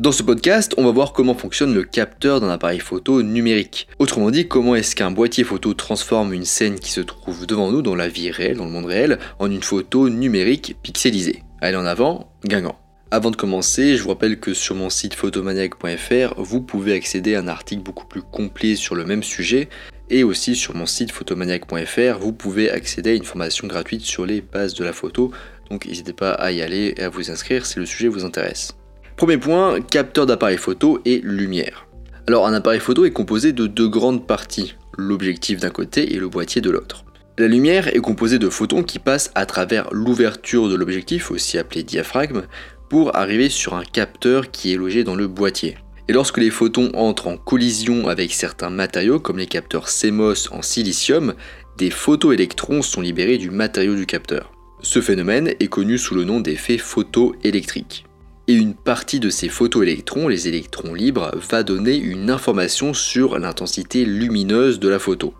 Dans ce podcast, on va voir comment fonctionne le capteur d'un appareil photo numérique. Autrement dit, comment est-ce qu'un boîtier photo transforme une scène qui se trouve devant nous dans la vie réelle, dans le monde réel, en une photo numérique pixelisée. Allez en avant, Guingamp. Avant de commencer, je vous rappelle que sur mon site photomaniac.fr, vous pouvez accéder à un article beaucoup plus complet sur le même sujet. Et aussi sur mon site photomaniac.fr, vous pouvez accéder à une formation gratuite sur les bases de la photo. Donc n'hésitez pas à y aller et à vous inscrire si le sujet vous intéresse. Premier point, capteur d'appareil photo et lumière. Alors un appareil photo est composé de deux grandes parties, l'objectif d'un côté et le boîtier de l'autre. La lumière est composée de photons qui passent à travers l'ouverture de l'objectif, aussi appelé diaphragme, pour arriver sur un capteur qui est logé dans le boîtier. Et lorsque les photons entrent en collision avec certains matériaux comme les capteurs CMOS en silicium, des photoélectrons sont libérés du matériau du capteur. Ce phénomène est connu sous le nom d'effet photoélectrique et une partie de ces photoélectrons, les électrons libres, va donner une information sur l'intensité lumineuse de la photo.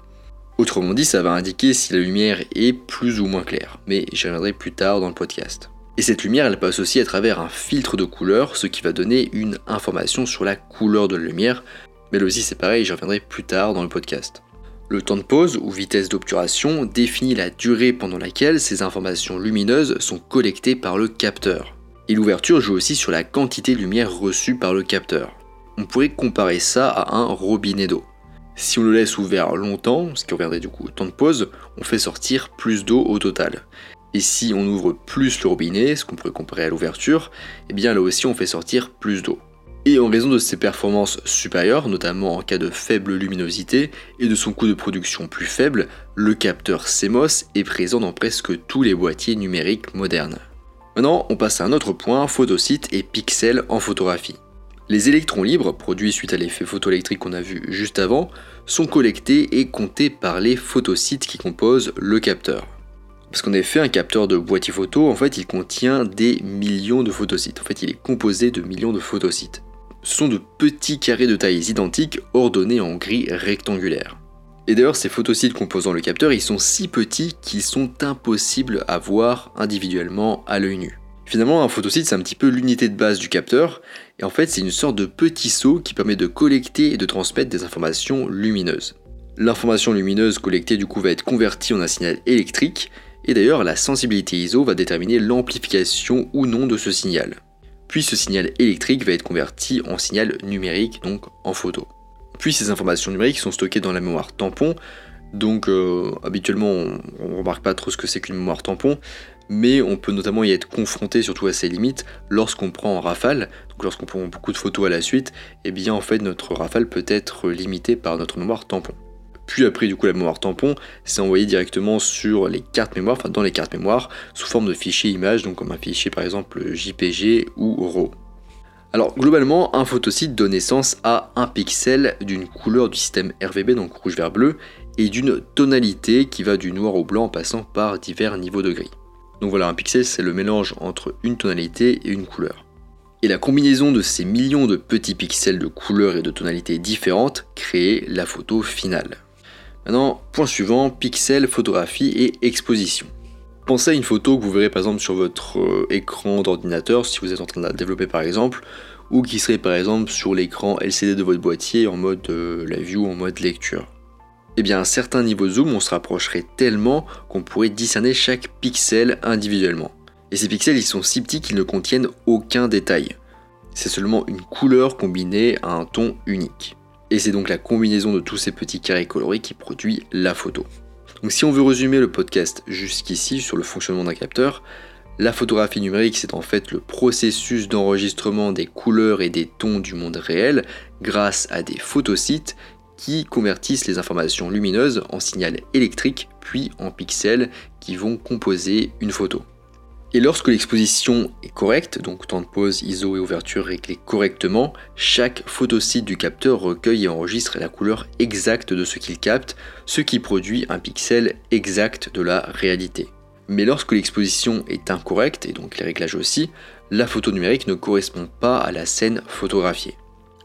Autrement dit, ça va indiquer si la lumière est plus ou moins claire, mais j'y reviendrai plus tard dans le podcast. Et cette lumière, elle passe aussi à travers un filtre de couleur, ce qui va donner une information sur la couleur de la lumière, mais là aussi c'est pareil, j'y reviendrai plus tard dans le podcast. Le temps de pause ou vitesse d'obturation définit la durée pendant laquelle ces informations lumineuses sont collectées par le capteur. Et l'ouverture joue aussi sur la quantité de lumière reçue par le capteur. On pourrait comparer ça à un robinet d'eau. Si on le laisse ouvert longtemps, ce qui reviendrait du coup au temps de pause, on fait sortir plus d'eau au total. Et si on ouvre plus le robinet, ce qu'on pourrait comparer à l'ouverture, eh bien là aussi on fait sortir plus d'eau. Et en raison de ses performances supérieures, notamment en cas de faible luminosité et de son coût de production plus faible, le capteur CMOS est présent dans presque tous les boîtiers numériques modernes. Maintenant, on passe à un autre point, photosite et pixels en photographie. Les électrons libres, produits suite à l'effet photoélectrique qu'on a vu juste avant, sont collectés et comptés par les photosites qui composent le capteur. Parce qu'en effet, un capteur de boîtier photo, en fait, il contient des millions de photosites. En fait, il est composé de millions de photosites. Ce sont de petits carrés de tailles identiques ordonnés en gris rectangulaire. Et d'ailleurs, ces photosites composant le capteur, ils sont si petits qu'ils sont impossibles à voir individuellement à l'œil nu. Finalement, un photosite, c'est un petit peu l'unité de base du capteur, et en fait, c'est une sorte de petit seau qui permet de collecter et de transmettre des informations lumineuses. L'information lumineuse collectée du coup va être convertie en un signal électrique, et d'ailleurs, la sensibilité ISO va déterminer l'amplification ou non de ce signal. Puis ce signal électrique va être converti en signal numérique, donc en photo. Puis ces informations numériques sont stockées dans la mémoire tampon. Donc euh, habituellement on, ne remarque pas trop ce que c'est qu'une mémoire tampon, mais on peut notamment y être confronté surtout à ses limites lorsqu'on prend en rafale, donc lorsqu'on prend beaucoup de photos à la suite, et eh bien en fait notre rafale peut être limitée par notre mémoire tampon. Puis après du coup la mémoire tampon, c'est envoyé directement sur les cartes mémoire, enfin dans les cartes mémoire, sous forme de fichier image, donc comme un fichier par exemple JPG ou RAW. Alors globalement, un photosite donne naissance à un pixel d'une couleur du système RVB, donc rouge, vert, bleu, et d'une tonalité qui va du noir au blanc en passant par divers niveaux de gris. Donc voilà, un pixel c'est le mélange entre une tonalité et une couleur. Et la combinaison de ces millions de petits pixels de couleurs et de tonalités différentes crée la photo finale. Maintenant, point suivant, pixel, photographie et exposition. Pensez à une photo que vous verrez par exemple sur votre euh, écran d'ordinateur si vous êtes en train de la développer par exemple, ou qui serait par exemple sur l'écran LCD de votre boîtier en mode euh, la view en mode lecture. Eh bien, à un certain niveau zoom, on se rapprocherait tellement qu'on pourrait discerner chaque pixel individuellement. Et ces pixels, ils sont si petits qu'ils ne contiennent aucun détail. C'est seulement une couleur combinée à un ton unique. Et c'est donc la combinaison de tous ces petits carrés colorés qui produit la photo. Donc si on veut résumer le podcast jusqu'ici sur le fonctionnement d'un capteur, la photographie numérique c'est en fait le processus d'enregistrement des couleurs et des tons du monde réel grâce à des photosites qui convertissent les informations lumineuses en signal électrique puis en pixels qui vont composer une photo. Et lorsque l'exposition est correcte, donc temps de pause, ISO et ouverture réglés correctement, chaque photosite du capteur recueille et enregistre la couleur exacte de ce qu'il capte, ce qui produit un pixel exact de la réalité. Mais lorsque l'exposition est incorrecte, et donc les réglages aussi, la photo numérique ne correspond pas à la scène photographiée.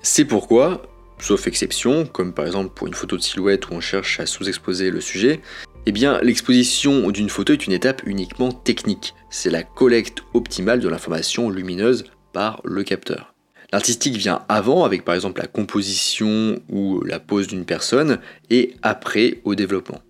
C'est pourquoi, sauf exception, comme par exemple pour une photo de silhouette où on cherche à sous-exposer le sujet, eh bien, l'exposition d'une photo est une étape uniquement technique. C'est la collecte optimale de l'information lumineuse par le capteur. L'artistique vient avant avec par exemple la composition ou la pose d'une personne et après au développement.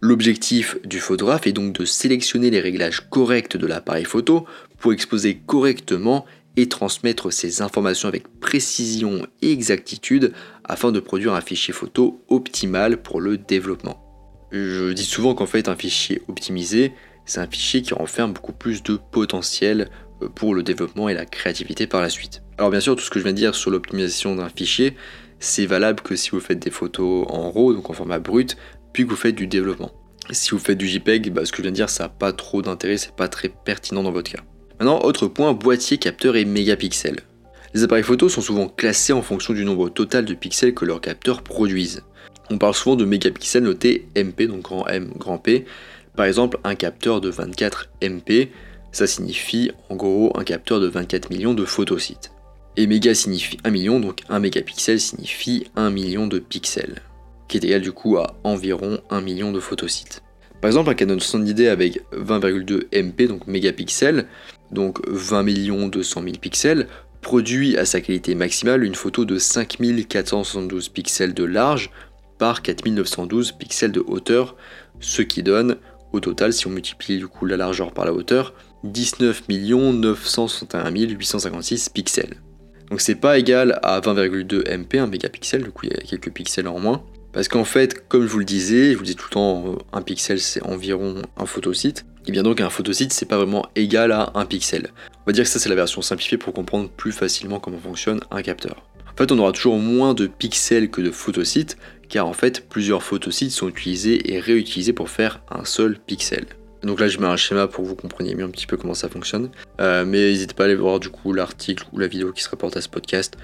L'objectif du photographe est donc de sélectionner les réglages corrects de l'appareil photo pour exposer correctement et transmettre ces informations avec précision et exactitude afin de produire un fichier photo optimal pour le développement. Je dis souvent qu'en fait un fichier optimisé, c'est un fichier qui renferme beaucoup plus de potentiel euh, pour le développement et la créativité par la suite. Alors bien sûr, tout ce que je viens de dire sur l'optimisation d'un fichier, c'est valable que si vous faites des photos en RAW, donc en format brut, puis que vous faites du développement. Si vous faites du JPEG, bah, ce que je viens de dire, ça n'a pas trop d'intérêt, c'est pas très pertinent dans votre cas. Maintenant, autre point, boîtier, capteur et mégapixels. Les appareils photo sont souvent classés en fonction du nombre total de pixels que leurs capteurs produisent. On parle souvent de mégapixels notés MP, donc grand M, grand P. Par exemple, un capteur de 24 MP, ça signifie en gros un capteur de 24 millions de photosites. Et méga signifie 1 million, donc 1 mégapixel signifie 1 million de pixels, qui est égal du coup à environ 1 million de photosites. Par exemple, un Canon 70D avec 20,2 MP, donc mégapixels, donc 20 millions 200 000 pixels, produit à sa qualité maximale une photo de 5472 pixels de large par 4912 pixels de hauteur, ce qui donne au total, si on multiplie du coup la largeur par la hauteur, 19 961 856 pixels. Donc c'est pas égal à 20,2 MP, un mégapixel, du coup il y a quelques pixels en moins. Parce qu'en fait, comme je vous le disais, je vous dis tout le temps, euh, un pixel c'est environ un photosite. Et bien donc un photosite c'est pas vraiment égal à un pixel. On va dire que ça c'est la version simplifiée pour comprendre plus facilement comment fonctionne un capteur. En fait on aura toujours moins de pixels que de photosites, car en fait plusieurs photosites sont utilisés et réutilisés pour faire un seul pixel. Donc là je mets un schéma pour que vous compreniez mieux un petit peu comment ça fonctionne. Euh, mais n'hésitez pas à aller voir du coup l'article ou la vidéo qui se rapporte à ce podcast